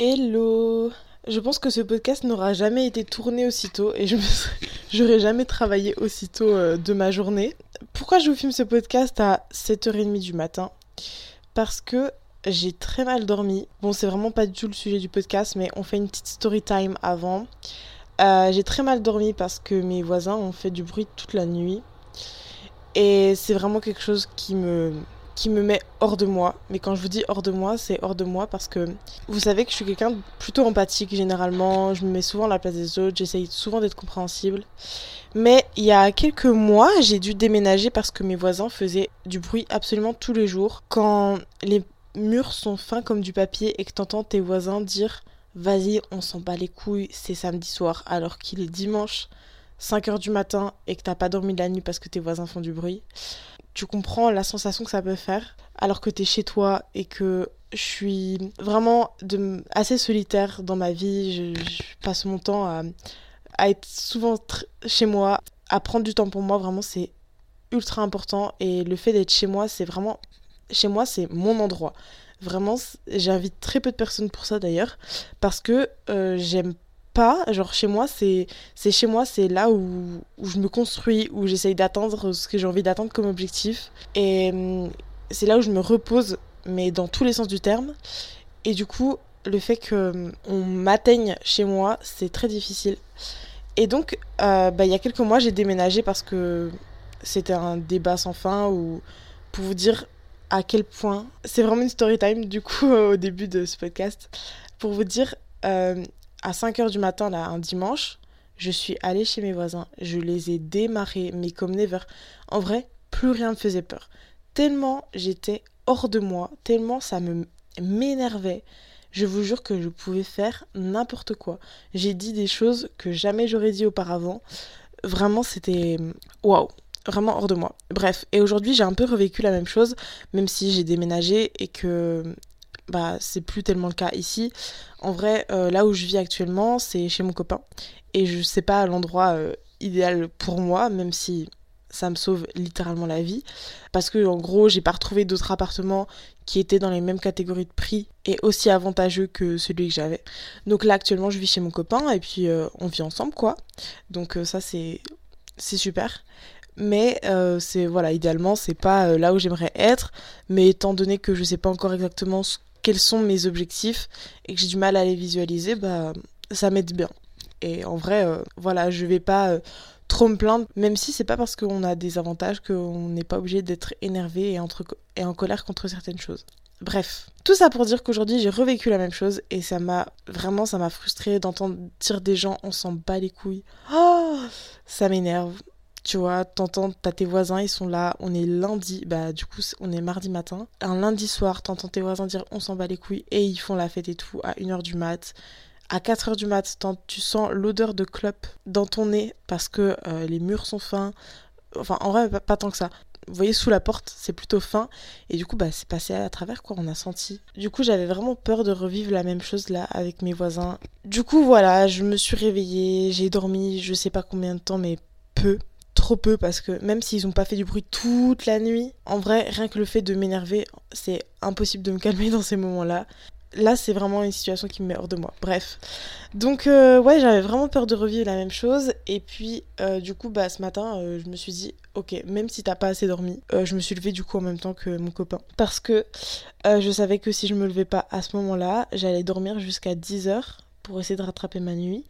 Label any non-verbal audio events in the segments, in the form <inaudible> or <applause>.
Hello Je pense que ce podcast n'aura jamais été tourné aussitôt et je me <laughs> j'aurais jamais travaillé aussitôt euh, de ma journée. Pourquoi je vous filme ce podcast à 7h30 du matin? Parce que j'ai très mal dormi. Bon, c'est vraiment pas du tout le sujet du podcast, mais on fait une petite story time avant. Euh, j'ai très mal dormi parce que mes voisins ont fait du bruit toute la nuit. Et c'est vraiment quelque chose qui me, qui me met hors de moi. Mais quand je vous dis hors de moi, c'est hors de moi parce que vous savez que je suis quelqu'un plutôt empathique généralement. Je me mets souvent à la place des autres, j'essaye souvent d'être compréhensible. Mais il y a quelques mois, j'ai dû déménager parce que mes voisins faisaient du bruit absolument tous les jours. Quand les murs sont fins comme du papier et que t'entends tes voisins dire Vas-y, on s'en bat les couilles, c'est samedi soir alors qu'il est dimanche. 5h du matin et que t'as pas dormi de la nuit parce que tes voisins font du bruit, tu comprends la sensation que ça peut faire alors que t'es chez toi et que je suis vraiment assez solitaire dans ma vie. Je, passe mon temps à, à être souvent chez moi, à prendre du temps pour moi. Vraiment, c'est ultra important. Et le fait d'être chez moi, c'est vraiment. Chez moi, c'est mon endroit. Vraiment, j'invite très peu de personnes pour ça d'ailleurs. Parce que euh, j'aime Genre chez moi, c'est chez moi, c'est là où, où, je me construis, où j'essaye d'atteindre ce que j'ai envie d'atteindre comme objectif. Et hum, c'est là où je me repose, mais dans tous les sens du terme. Et du coup, le fait qu'on hum, m'atteigne chez moi, c'est très difficile. Et donc, euh, bah, il y a quelques mois, j'ai déménagé parce que c'était un débat sans fin ou pour vous dire à quel point c'est vraiment une story time du coup <laughs> au début de ce podcast pour vous dire euh, à 5h du matin, là, un dimanche, je suis allée chez mes voisins. Je les ai démarrés, mais comme never. En vrai, plus rien me faisait peur. Tellement j'étais hors de moi, tellement ça me m'énervait. Je vous jure que je pouvais faire n'importe quoi. J'ai dit des choses que jamais j'aurais dit auparavant. Vraiment, c'était waouh, vraiment hors de moi. Bref, et aujourd'hui, j'ai un peu revécu la même chose, même si j'ai déménagé et que bah c'est plus tellement le cas ici. En vrai, euh, là où je vis actuellement, c'est chez mon copain. Et je sais pas l'endroit euh, idéal pour moi, même si ça me sauve littéralement la vie. Parce que en gros, j'ai pas retrouvé d'autres appartements qui étaient dans les mêmes catégories de prix et aussi avantageux que celui que j'avais. Donc là actuellement je vis chez mon copain et puis euh, on vit ensemble quoi. Donc ça c'est c'est super mais c'est voilà idéalement c'est pas là où j'aimerais être mais étant donné que je sais pas encore exactement ce quels sont mes objectifs et que j'ai du mal à les visualiser, bah ça m'aide bien. Et en vrai, euh, voilà, je vais pas euh, trop me plaindre, même si c'est pas parce qu'on a des avantages qu'on n'est pas obligé d'être énervé et, en colère contre certaines choses. Bref, tout ça pour dire qu'aujourd'hui j'ai revécu la même chose et ça m'a vraiment ça m'a frustré d'entendre dire des gens on s'en bat les couilles. Oh, ça m'énerve. Tu vois, t'entends, t'as tes voisins, ils sont là, on est lundi, bah du coup on est mardi matin. Un lundi soir, t'entends tes voisins dire on s'en bat les couilles et ils font la fête et tout à 1h du mat. À 4h du mat, tu sens l'odeur de clope dans ton nez parce que euh, les murs sont fins. Enfin, en vrai, pas, tant que ça. Vous voyez, sous la porte, c'est plutôt fin. Et du coup, bah, c'est passé à travers, quoi. On a senti. Du coup, j'avais vraiment peur de revivre la même chose là avec mes voisins. Du coup, voilà, je me suis réveillée, j'ai dormi, je sais pas combien de temps, mais peu trop peu parce que même s'ils ont pas fait du bruit toute la nuit, en vrai, rien que le fait de m'énerver, c'est impossible de me calmer <laughs> dans ces moments-là. Là, c'est vraiment une situation qui me met hors de moi. Bref. Donc, euh, ouais, j'avais vraiment peur de revivre la même chose. Et puis, euh, du coup, bah, ce matin, euh, je me suis dit, ok, même si t'as pas assez dormi, je me suis levée du coup en même temps que mon copain. Parce que je savais que si je me levais pas à ce moment-là, j'allais dormir jusqu'à 10h pour essayer de rattraper ma nuit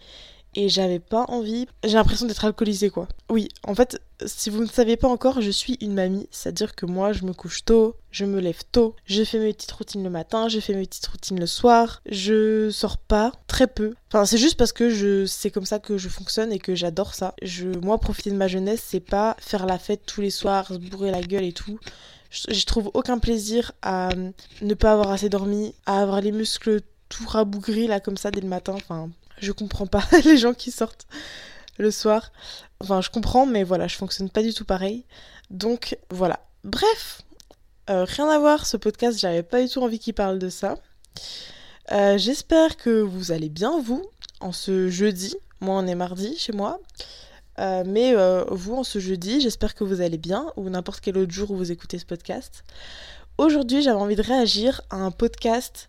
et j'avais pas envie. J'ai l'impression d'être alcoolisée quoi. Oui, en fait, si vous ne saviez pas encore, je suis une mamie, c'est-à-dire que moi je me couche tôt, je me lève tôt, je fais mes petites routines le matin, je fais mes petites routines le soir, je sors pas très peu. Enfin, c'est juste parce que je c'est comme ça que je fonctionne et que j'adore ça. Je moi profiter de ma jeunesse, c'est pas faire la fête tous les soirs, se bourrer la gueule et tout. Je, trouve aucun plaisir à ne pas avoir assez dormi, à avoir les muscles tout rabougris là comme ça dès le matin. Enfin, je comprends pas <laughs> les gens qui sortent le soir. Enfin, je comprends, mais voilà, je fonctionne pas du tout pareil. Donc voilà. Bref, euh, rien à voir, ce podcast, j'avais pas du tout envie qu'il parle de ça. Euh, j'espère que vous allez bien, vous, en ce jeudi. Moi, on est mardi chez moi. Euh, mais vous, en ce jeudi, j'espère que vous allez bien, ou n'importe quel autre jour où vous écoutez ce podcast. Aujourd'hui, j'avais envie de réagir à un podcast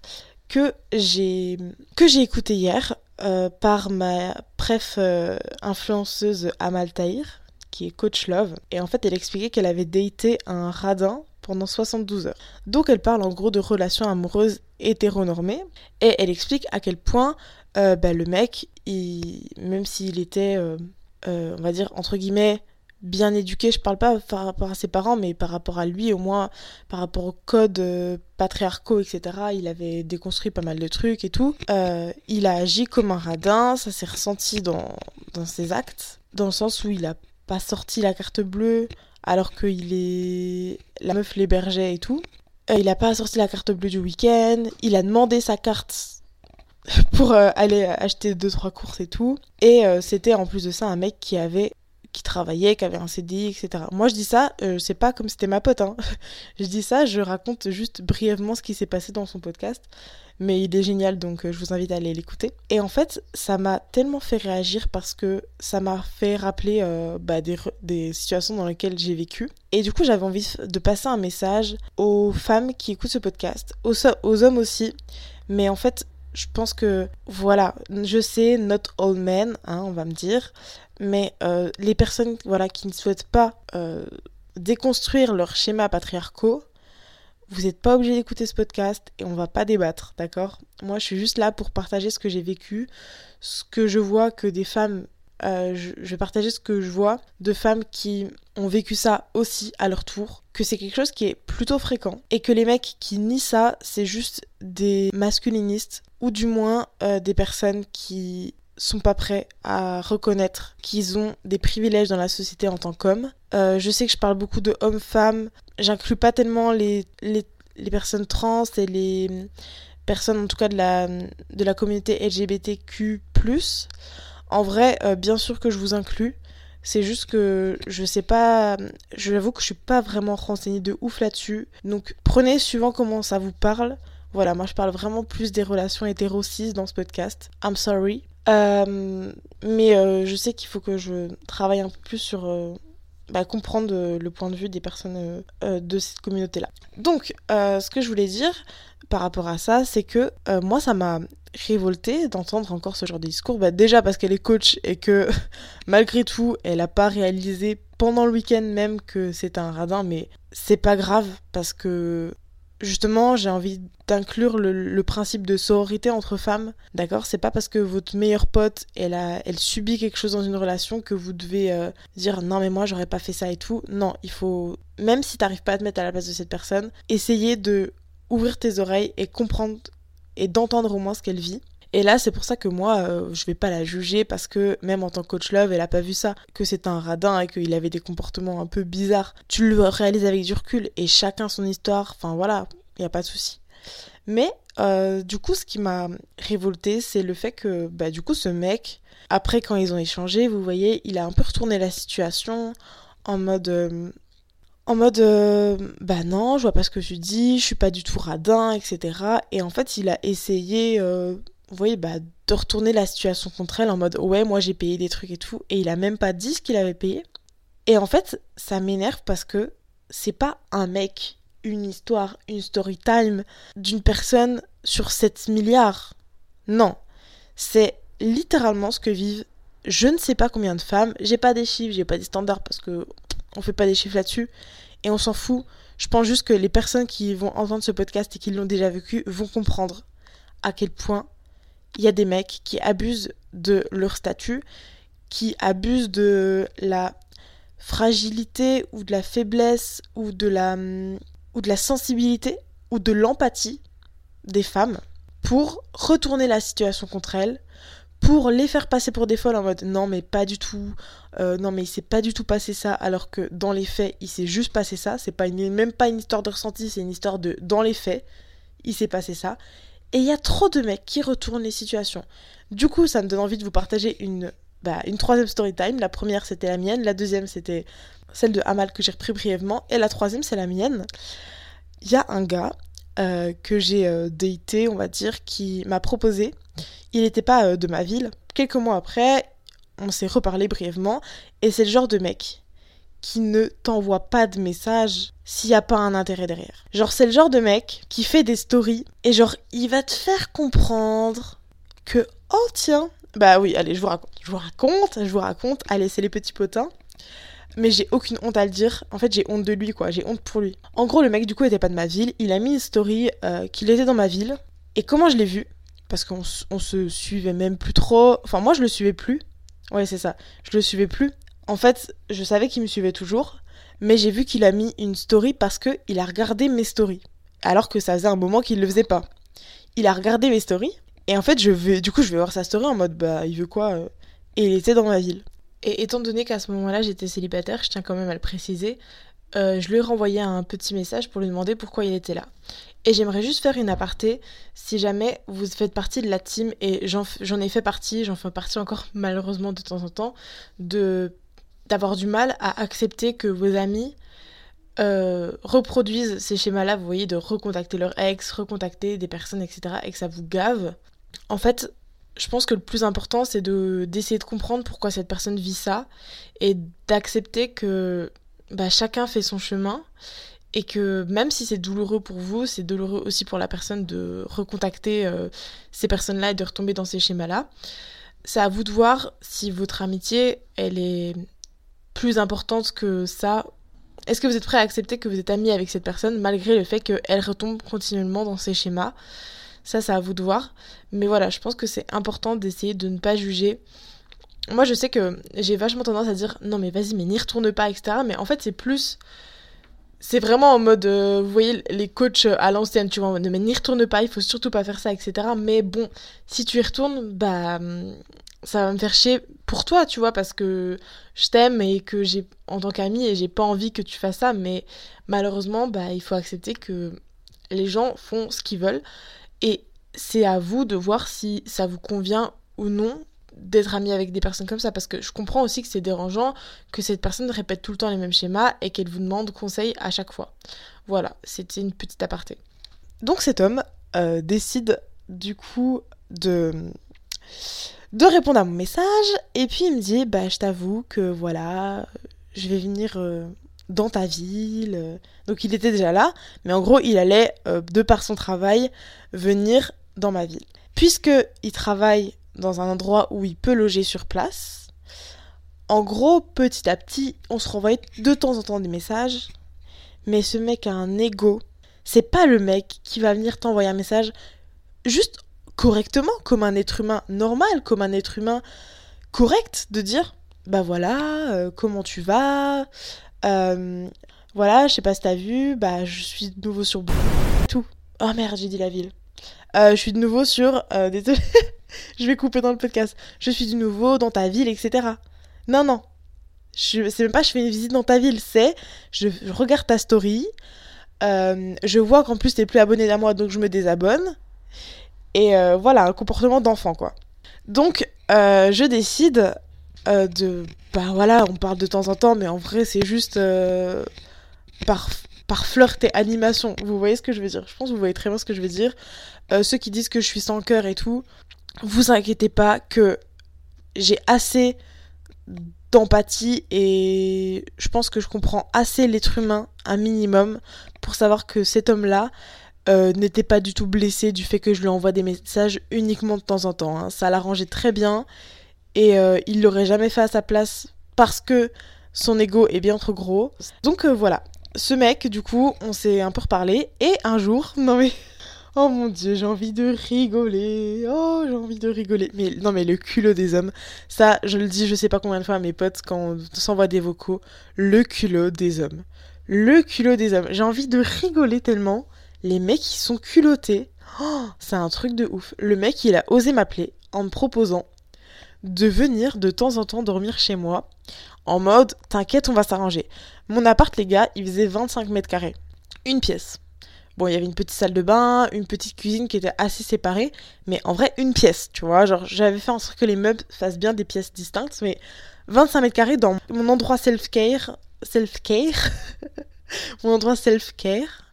que j'ai que j'ai écouté hier euh, par ma préf euh, influenceuse Amal Tahir, qui est coach love. Et en fait, elle expliquait qu'elle avait daté un radin pendant 72 heures. Donc elle parle en gros de relations amoureuses hétéronormées. Et elle explique à quel point euh, bah, le mec, il, même s'il était, on va dire, entre guillemets, bien éduqué, je parle pas par rapport à ses parents, mais par rapport à lui, au moins par rapport au code euh, patriarcaux, etc. Il avait déconstruit pas mal de trucs et tout. Euh, il a agi comme un radin, ça s'est ressenti dans, dans ses actes, dans le sens où il a pas sorti la carte bleue alors qu'il est la meuf l'hébergeait et tout. Euh, il a pas sorti la carte bleue du week-end, il a demandé sa carte <laughs> pour aller acheter deux trois courses et tout. Et c'était en plus de ça un mec qui avait qui travaillait, qui avait un CDI, etc. Moi, je dis ça, euh, c'est pas comme c'était ma pote. Hein. <laughs> je dis ça, je raconte juste brièvement ce qui s'est passé dans son podcast. Mais il est génial, donc euh, je vous invite à aller l'écouter. Et en fait, ça m'a tellement fait réagir parce que ça m'a fait rappeler euh, bah, des, situations dans lesquelles j'ai vécu. Et du coup, j'avais envie de passer un message aux femmes qui écoutent ce podcast, aux hommes aussi. Mais en fait, je pense que, voilà, je sais, not all men, hein, on va me dire, mais euh, les personnes voilà, qui ne souhaitent pas euh, déconstruire leurs schémas patriarcaux, vous n'êtes pas obligé d'écouter ce podcast et on va pas débattre, d'accord? Moi, je suis juste là pour partager ce que j'ai vécu, ce que je vois que des femmes euh, je, vais partager ce que je vois de femmes qui ont vécu ça aussi à leur tour, que c'est quelque chose qui est plutôt fréquent, et que les mecs qui nient ça, c'est juste des masculinistes, ou du moins des personnes qui sont pas prêts à reconnaître qu'ils ont des privilèges dans la société en tant qu'hommes. Euh, je sais que je parle beaucoup de hommes-femmes, j'inclus pas tellement les, les, les, personnes trans et les personnes en tout cas de la, de la communauté LGBTQ. En vrai, euh, bien sûr que je vous inclus. C'est juste que je sais pas, je l'avoue que je suis pas vraiment renseignée de ouf là-dessus. Donc prenez suivant comment ça vous parle. Voilà, moi je parle vraiment plus des relations hétéro dans ce podcast. I'm sorry. Euh, mais euh, je sais qu'il faut que je travaille un peu plus sur bah, comprendre le point de vue des personnes de cette communauté-là. Donc, ce que je voulais dire par rapport à ça, c'est que moi, ça m'a révolté d'entendre encore ce genre de discours. Bah, déjà parce qu'elle est coach et que <laughs> malgré tout, elle n'a pas réalisé pendant le week-end même que c'est un radin, mais c'est pas grave parce que justement, j'ai envie d'inclure le, principe de sororité entre femmes. D'accord? C'est pas parce que votre meilleure pote, elle subit quelque chose dans une relation que vous devez euh, dire non, mais moi, j'aurais pas fait ça et tout. Non, il faut, même si t'arrives pas à te mettre à la place de cette personne, essayer de ouvrir tes oreilles et comprendre et d'entendre au moins ce qu'elle vit. Et là, c'est pour ça que moi, euh, je vais pas la juger parce que même en tant que coach love, elle a pas vu ça, que c'est un radin et qu'il avait des comportements un peu bizarres. Tu le réalises avec du recul et chacun son histoire. Enfin voilà, il y a pas de souci. Mais euh, du coup, ce qui m'a révolté, c'est le fait que bah du coup, ce mec, après quand ils ont échangé, vous voyez, il a un peu retourné la situation en mode euh, en mode bah non je vois pas ce que tu dis je suis pas du tout radin etc et en fait il a essayé vous voyez, bah, de retourner la situation contre elle en mode ouais, moi j'ai payé des trucs et tout, et il a même pas dit ce qu'il avait payé. Et en fait, ça m'énerve parce que c'est pas un mec, une histoire, une story time d'une personne sur 7 milliards. Non, c'est littéralement ce que vivent je ne sais pas combien de femmes, j'ai pas des chiffres, j'ai pas des standards parce que on fait pas des chiffres là-dessus et on s'en fout. Je pense juste que les personnes qui vont entendre ce podcast et qui l'ont déjà vécu vont comprendre à quel point il y a des mecs qui abusent de leur statut, qui abusent de la fragilité ou de la faiblesse ou de la, ou de la sensibilité ou de l'empathie des femmes pour retourner la situation contre elles, pour les faire passer pour des folles en mode non mais pas du tout, euh, non mais il s'est pas du tout passé ça, alors que dans les faits il s'est juste passé ça, c'est pas même pas une histoire de ressenti, c'est une histoire de dans les faits il s'est passé ça, et il y a trop de mecs qui retournent les situations. Du coup, ça me donne envie de vous partager une, bah, troisième story time. La première, c'était la mienne. La deuxième, c'était celle de Amal que j'ai repris brièvement. Et la troisième, c'est la mienne. Il y a un gars euh, que j'ai euh, daté, on va dire, qui m'a proposé. Il n'était pas euh, de ma ville. Quelques mois après, on s'est reparlé brièvement. Et c'est le genre de mec qui ne t'envoie pas de message s'il n'y a pas un intérêt derrière. Genre, c'est le genre de mec qui fait des stories et genre, il va te faire comprendre que, oh tiens, bah oui, allez, je vous raconte, je vous raconte, je vous raconte, allez, c'est les petits potins. Mais j'ai aucune honte à le dire. En fait, j'ai honte de lui, quoi. J'ai honte pour lui. En gros, le mec, du coup, était pas de ma ville. Il a mis une story euh, qu'il était dans ma ville. Et comment je l'ai vu? Parce qu'on se suivait même plus trop. Enfin, moi, je le suivais plus. Ouais, c'est ça. Je le suivais plus. En fait, je savais qu'il me suivait toujours, mais j'ai vu qu'il a mis une story parce que il a regardé mes stories, alors que ça faisait un moment qu'il le faisait pas. Il a regardé mes stories et en fait, je vais, du coup, je vais voir sa story en mode bah, il veut quoi euh, Et il était dans ma ville. Et étant donné qu'à ce moment-là, j'étais célibataire, je tiens quand même à le préciser, euh, je lui ai renvoyé un petit message pour lui demander pourquoi il était là. Et j'aimerais juste faire une aparté, si jamais vous faites partie de la team, et j'en ai fait partie, j'en fais partie encore malheureusement de temps en temps, de d'avoir du mal à accepter que vos amis euh, reproduisent ces schémas-là, vous voyez, de recontacter leur ex, recontacter des personnes, etc., et que ça vous gave. En fait, je pense que le plus important, c'est de d'essayer de comprendre pourquoi cette personne vit ça, et d'accepter que bah, chacun fait son chemin, et que même si c'est douloureux pour vous, c'est douloureux aussi pour la personne de recontacter euh, ces personnes-là et de retomber dans ces schémas-là. C'est à vous de voir si votre amitié, elle est plus importante que ça Est-ce que vous êtes prêt à accepter que vous êtes ami avec cette personne malgré le fait qu'elle retombe continuellement dans ces schémas? Ça, c'est à vous de voir. Mais voilà, je pense que c'est important d'essayer de ne pas juger. Moi, je sais que j'ai vachement tendance à dire non, mais vas-y, mais n'y retourne pas, etc. Mais en fait, c'est plus. C'est vraiment en mode, euh, vous voyez, les coachs à l'ancienne, tu vois, en mais n'y retourne pas, il faut surtout pas faire ça, etc. Mais bon, si tu y retournes, bah, ça va me faire chier pour toi, tu vois, parce que je t'aime et que j'ai, en tant qu'ami, et j'ai pas envie que tu fasses ça, mais malheureusement, bah, il faut accepter que les gens font ce qu'ils veulent et c'est à vous de voir si ça vous convient ou non d'être ami avec des personnes comme ça parce que je comprends aussi que c'est dérangeant que cette personne répète tout le temps les mêmes schémas et qu'elle vous demande conseil à chaque fois. Voilà, c'était une petite aparté. Donc cet homme euh, décide du coup de de répondre à mon message. Et puis il me dit, bah je t'avoue que voilà, je vais venir euh, dans ta ville. Donc il était déjà là, mais en gros il allait, euh, de par son travail, venir dans ma ville. Puisque il travaille dans un endroit où il peut loger sur place, en gros, petit à petit, on se renvoyait de temps en temps des messages. Mais ce mec a un ego. C'est pas le mec qui va venir t'envoyer un message juste correctement, comme un être humain normal, comme un être humain correct, de dire bah voilà, euh, comment tu vas, euh, voilà, je sais pas si t'as vu, bah je suis de nouveau sur tout. Oh merde, j'ai dit la ville. Euh, je suis de nouveau sur. <laughs> Désolé, je vais couper dans le podcast. Je suis de nouveau dans ta ville, etc. Non, non. C'est même pas je fais une visite dans ta ville, c'est je, regarde ta story. je vois qu'en plus t'es plus abonné à moi, donc je me désabonne. Et euh, voilà, un comportement d'enfant, quoi. Donc, euh, je décide euh, de... Bah voilà, on parle de temps en temps, mais en vrai, c'est juste par, par flirt et animation. Vous voyez ce que je veux dire? Je pense que vous voyez très bien ce que je veux dire. ceux qui disent que je suis sans cœur et tout, vous inquiétez pas que j'ai assez d'empathie et je pense que je comprends assez l'être humain un minimum pour savoir que cet homme-là euh, n'était pas du tout blessé du fait que je lui envoie des messages uniquement de temps en temps. Hein. Ça l'arrangeait très bien et euh, il l'aurait jamais fait à sa place parce que son ego est bien trop gros. Donc euh, voilà, ce mec, du coup, on s'est un peu reparlé et un jour, <laughs> non mais. Oh mon dieu, j'ai envie de rigoler. Oh, j'ai envie de rigoler. Mais non, mais le culot des hommes. Ça, je le dis, je sais pas combien de fois à mes potes quand on s'envoie des vocaux. Le culot des hommes. Le culot des hommes. J'ai envie de rigoler tellement les mecs ils sont culottés. Oh, c'est un truc de ouf. Le mec il a osé m'appeler en me proposant de venir de temps en temps dormir chez moi en mode t'inquiète on va s'arranger. Mon appart les gars il faisait 25 mètres carrés. Une pièce. Bon, il y avait une petite salle de bain, une petite cuisine qui était assez séparée, mais en vrai, une pièce, tu vois. Genre, j'avais fait en sorte que les meubles fassent bien des pièces distinctes, mais 25 mètres carrés dans mon endroit self-care. Self-care <laughs> Mon endroit self-care.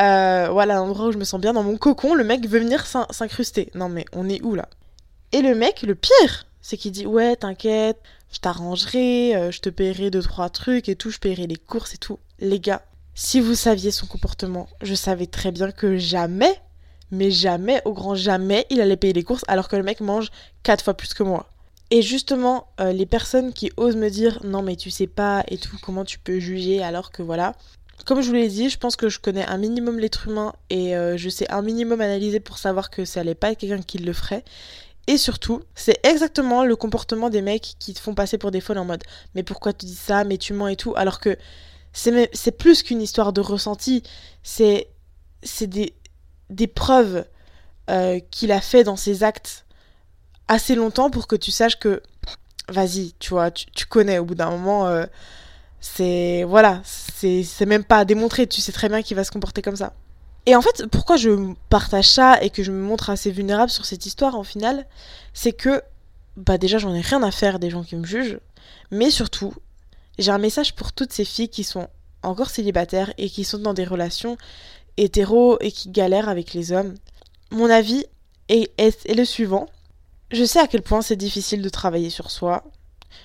Euh, voilà, un endroit où je me sens bien dans mon cocon, le mec veut venir s'incruster. Non mais on est où là? Et le mec, le pire, c'est qu'il dit ouais, t'inquiète, je t'arrangerai, euh, je te paierai deux trois trucs et tout, je paierai les courses et tout. Les gars, si vous saviez son comportement, je savais très bien que jamais, mais jamais, au grand jamais, il allait payer les courses alors que le mec mange quatre fois plus que moi. Et justement, euh, les personnes qui osent me dire non mais tu sais pas et tout, comment tu peux juger alors que voilà. Comme je vous l'ai dit, je pense que je connais un minimum l'être humain et euh, je sais un minimum analyser pour savoir que ça allait pas être quelqu'un qui le ferait. Et surtout, c'est exactement le comportement des mecs qui te font passer pour des folles en mode mais pourquoi tu dis ça, mais tu mens et tout, alors que c'est plus qu'une histoire de ressenti, c'est des, des preuves euh, qu'il a fait dans ses actes assez longtemps pour que tu saches que, vas-y, tu vois, tu, connais au bout d'un moment, euh, c'est, voilà, c'est même pas à démontrer, tu sais très bien qu'il va se comporter comme ça. Et en fait, pourquoi je partage ça et que je me montre assez vulnérable sur cette histoire en final, c'est que, bah déjà, j'en ai rien à faire des gens qui me jugent, mais surtout, j'ai un message pour toutes ces filles qui sont encore célibataires et qui sont dans des relations hétéro et qui galèrent avec les hommes. Mon avis est, est le suivant. Je sais à quel point c'est difficile de travailler sur soi.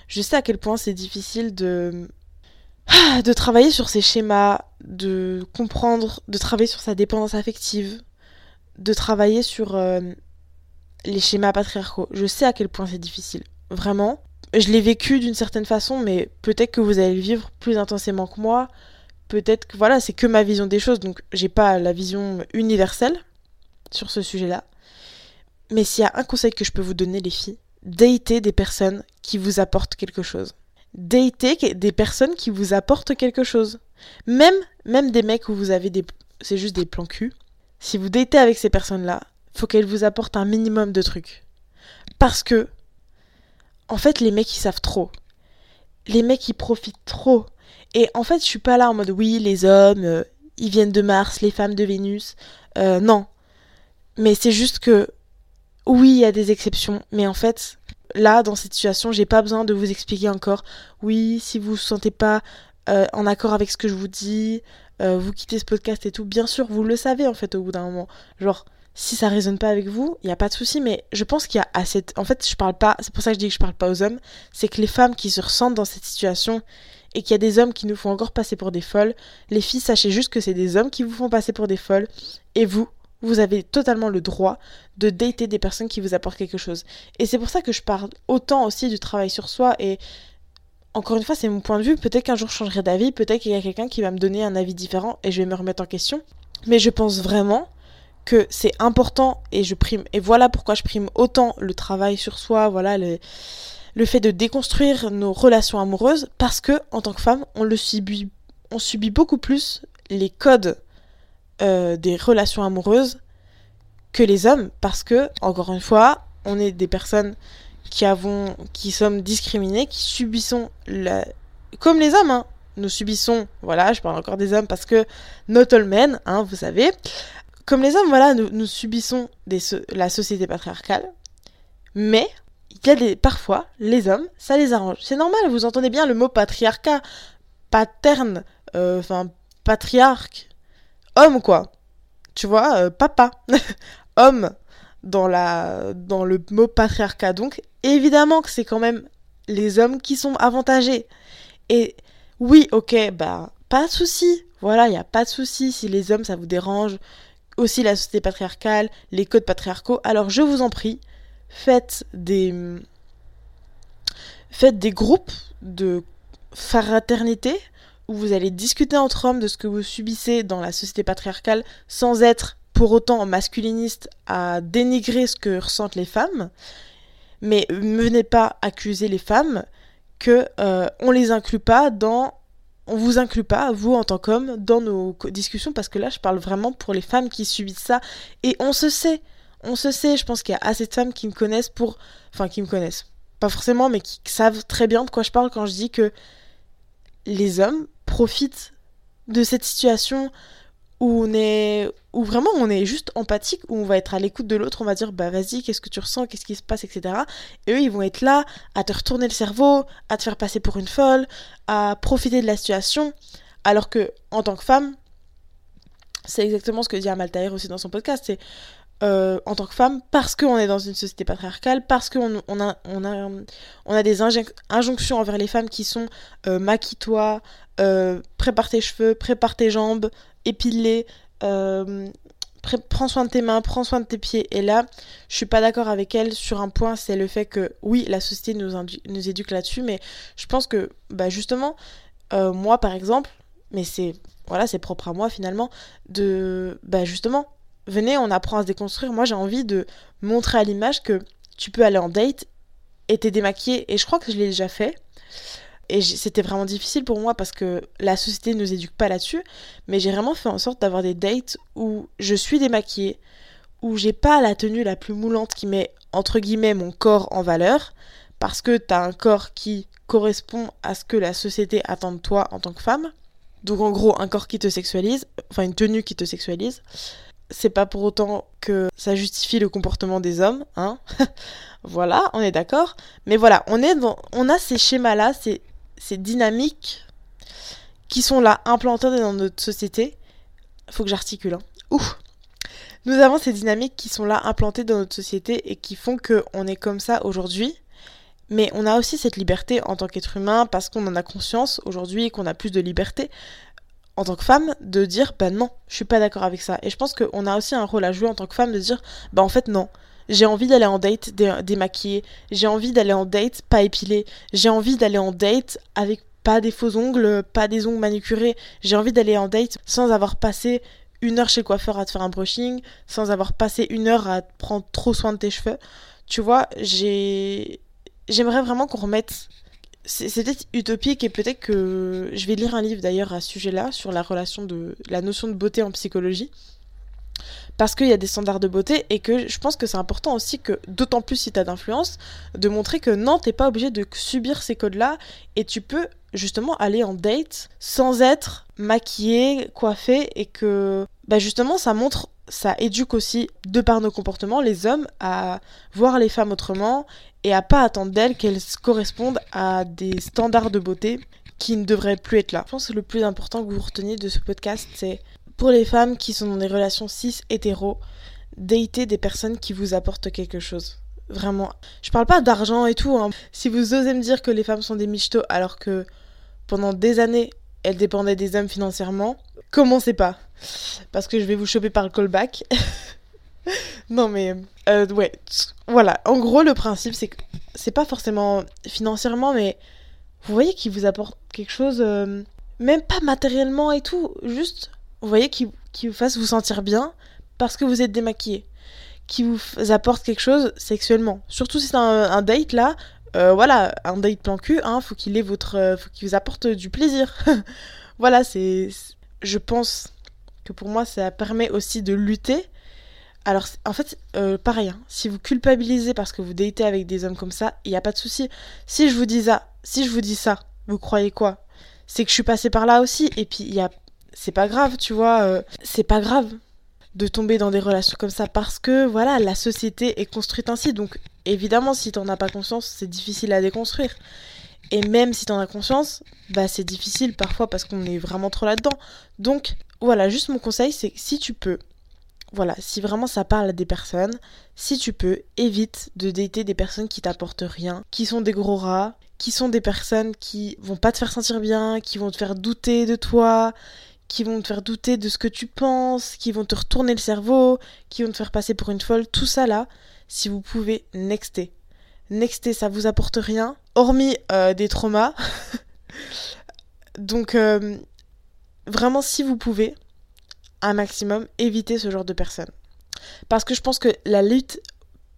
Je sais à quel point c'est difficile de de travailler sur ses schémas, de comprendre, de travailler sur sa dépendance affective, de travailler sur euh, les schémas patriarcaux. Je sais à quel point c'est difficile. Vraiment. Je l'ai vécu d'une certaine façon, mais peut-être que vous allez le vivre plus intensément que moi. Peut-être que voilà, c'est que ma vision des choses, donc j'ai pas la vision universelle sur ce sujet-là. Mais s'il y a un conseil que je peux vous donner, les filles, datez des personnes qui vous apportent quelque chose. Datez des personnes qui vous apportent quelque chose. Même, même des mecs où vous avez des. C'est juste des plans cul. Si vous datez avec ces personnes-là, faut qu'elles vous apportent un minimum de trucs. Parce que. En fait, les mecs, ils savent trop. Les mecs, ils profitent trop. Et en fait, je suis pas là en mode oui, les hommes, euh, ils viennent de Mars, les femmes de Vénus. Euh, non. Mais c'est juste que oui, il y a des exceptions, mais en fait, là, dans cette situation, j'ai pas besoin de vous expliquer encore. Oui, si vous vous sentez pas euh, en accord avec ce que je vous dis, euh, vous quittez ce podcast et tout. Bien sûr, vous le savez en fait au bout d'un moment. Genre, si ça résonne pas avec vous, il y a pas de souci. Mais je pense qu'il y a assez. En fait, je parle pas. C'est pour ça que je dis que je parle pas aux hommes. C'est que les femmes qui se ressentent dans cette situation et qu'il y a des hommes qui nous font encore passer pour des folles. Les filles, sachez juste que c'est des hommes qui vous font passer pour des folles. Et vous, vous avez totalement le droit de dater des personnes qui vous apportent quelque chose. Et c'est pour ça que je parle autant aussi du travail sur soi et encore une fois, c'est mon point de vue. Peut-être qu'un jour je changerai d'avis, peut-être qu'il y a quelqu'un qui va me donner un avis différent et je vais me remettre en question. Mais je pense vraiment que c'est important et je prime. Et voilà pourquoi je prime autant le travail sur soi, voilà, le, le fait de déconstruire nos relations amoureuses, parce que en tant que femme, on le subit, on subit beaucoup plus les codes euh, des relations amoureuses que les hommes parce que encore une fois on est des personnes qui avons qui sommes discriminées qui subissons la... comme les hommes hein, nous subissons voilà je parle encore des hommes parce que not all men hein, vous savez. Comme les hommes voilà nous, nous subissons des, la société patriarcale mais il y a des parfois les hommes ça les arrange. C'est normal vous entendez bien le mot patriarcat paterne euh, enfin patriarque homme, quoi. Tu vois, euh, papa. <laughs> homme dans, la, dans le mot patriarcat. Donc, évidemment que c'est quand même les hommes qui sont avantagés. Et oui, ok, bah, pas de souci. Voilà, il n'y a pas de souci si les hommes, ça vous dérange. Aussi la société patriarcale, les codes patriarcaux. Alors, je vous en prie, faites des. Faites des groupes de fraternité où vous allez discuter entre hommes de ce que vous subissez dans la société patriarcale sans être pour autant masculiniste à dénigrer ce que ressentent les femmes. Mais ne venez pas accuser les femmes que euh, on les inclut pas dans on vous inclut pas, vous en tant qu'homme, dans nos discussions, parce que là, je parle vraiment pour les femmes qui subissent ça. Et on se sait, on se sait, je pense qu'il y a assez de femmes qui me connaissent pour... Enfin, qui me connaissent. Pas forcément, mais qui savent très bien de quoi je parle quand je dis que les hommes profite de cette situation où on est où vraiment on est juste empathique où on va être à l'écoute de l'autre on va dire bah vas-y qu'est-ce que tu ressens qu'est-ce qui se passe etc et eux ils vont être là à te retourner le cerveau à te faire passer pour une folle à profiter de la situation. Alors que en tant que femme c'est exactement ce que dit Amal Tahir aussi dans son podcast c'est euh, en tant que femme parce qu'on est dans une société patriarcale, parce qu'on on a, des injonctions envers les femmes qui sont euh, maquille-toi, euh, prépare tes cheveux, prépare tes jambes, épile-les, prends soin de tes mains, prends soin de tes pieds. Et là, je suis pas d'accord avec elle sur un point, c'est le fait que oui, la société nous, nous éduque là-dessus, mais je pense que bah, justement, moi par exemple, mais c'est voilà, c'est propre à moi finalement, de bah justement venez, on apprend à se déconstruire. Moi, j'ai envie de montrer à l'image que tu peux aller en date et t'es démaquillée. Et je crois que je l'ai déjà fait. Et c'était vraiment difficile pour moi parce que la société ne nous éduque pas là-dessus. Mais j'ai vraiment fait en sorte d'avoir des dates où je suis démaquillée, où j'ai pas la tenue la plus moulante qui met entre guillemets mon corps en valeur. Parce que t'as un corps qui correspond à ce que la société attend de toi en tant que femme. Donc en gros, un corps qui te sexualise, enfin une tenue qui te sexualise c'est pas pour autant que ça justifie le comportement des hommes, hein. <laughs> voilà, on est d'accord. Mais voilà, on, est on a ces schémas-là, ces, ces dynamiques qui sont là, implantées dans notre société. Faut que j'articule, hein. Ouh Nous avons ces dynamiques qui sont là, implantées dans notre société et qui font qu'on est comme ça aujourd'hui. Mais on a aussi cette liberté en tant qu'être humain parce qu'on en a conscience aujourd'hui qu'on a plus de liberté en tant que femme de dire bah non, je suis pas d'accord avec ça. Et je pense qu'on a aussi un rôle à jouer en tant que femme de dire bah en fait non. J'ai envie d'aller en date démaquillée, j'ai envie d'aller en date pas épilée, j'ai envie d'aller en date avec pas des faux ongles, pas des ongles manucurés, j'ai envie d'aller en date sans avoir passé une heure chez le coiffeur à te faire un brushing, sans avoir passé une heure à prendre trop soin de tes cheveux. Tu vois, j'ai j'aimerais vraiment qu'on remette c'est peut-être utopique et peut-être que je vais lire un livre d'ailleurs à ce sujet-là sur la relation de la notion de beauté en psychologie. Parce qu'il y a des standards de beauté et que je pense que c'est important aussi que, d'autant plus si tu d'influence, de montrer que non, t'es pas obligé de subir ces codes-là et tu peux justement aller en date sans être maquillé, coiffé et que bah justement ça montre ça éduque aussi, de par nos comportements, les hommes à voir les femmes autrement et à pas attendre d'elles qu'elles correspondent à des standards de beauté qui ne devraient plus être là. Je pense que le plus important que vous reteniez de ce podcast, c'est pour les femmes qui sont dans des relations cis hétéro, dater des personnes qui vous apportent quelque chose. Vraiment. Je parle pas d'argent et tout. Hein. Si vous osez me dire que les femmes sont des michtos alors que pendant des années elles dépendaient des hommes financièrement, commencez pas. Parce que je vais vous choper par le callback. <laughs> non mais euh, ouais, voilà. En gros, le principe c'est que c'est pas forcément financièrement, mais vous voyez qu'il vous apporte quelque chose, euh, même pas matériellement et tout, juste vous voyez qu'il vous fasse vous sentir bien parce que vous êtes démaquillé, qui vous apporte quelque chose sexuellement. Surtout si c'est un, date là, euh, voilà, un date plan cul, hein, faut qu'il ait votre, faut qu'il vous apporte du plaisir. <laughs> voilà, c'est, je pense que pour moi ça permet aussi de lutter. Alors en fait, euh, pareil, hein, si vous culpabilisez parce que vous datez avec des hommes comme ça, il n'y a pas de souci. Si je vous dis ça, si je vous dis ça, vous croyez quoi? C'est que je suis passée par là aussi, et puis y a, c'est pas grave, tu vois, euh, c'est pas grave de tomber dans des relations comme ça parce que voilà, la société est construite ainsi. Donc évidemment, si t'en as pas conscience, c'est difficile à déconstruire. Et même si t'en as conscience, bah c'est difficile parfois parce qu'on est vraiment trop là-dedans. Donc voilà, juste mon conseil, c'est que si tu peux, voilà, si vraiment ça parle à des personnes, si tu peux, évite de dater des personnes qui t'apportent rien, qui sont des gros rats, qui sont des personnes qui vont pas te faire sentir bien, qui vont te faire douter de toi, qui vont te faire douter de ce que tu penses, qui vont te retourner le cerveau, qui vont te faire passer pour une folle, tout ça là, si vous pouvez nexter. Nexter, ça vous apporte rien, hormis euh, des traumas. <laughs> Donc, euh, vraiment, si vous pouvez, un maximum, évitez ce genre de personnes. Parce que je pense que la lutte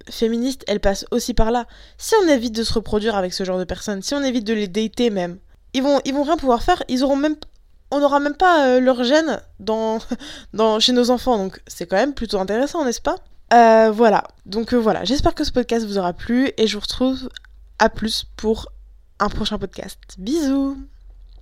féministe, elle passe aussi par là. Si on évite de se reproduire avec ce genre de personnes, si on évite de les dater même, ils vont, ils vont rien pouvoir faire, ils auront même, on n'aura même pas euh, leur gène dans, <laughs> dans, chez nos enfants, donc c'est quand même plutôt intéressant, n'est-ce pas? Euh, Voilà, donc euh, voilà, j'espère que ce podcast vous aura plu et je vous retrouve à plus pour un prochain podcast. Bisous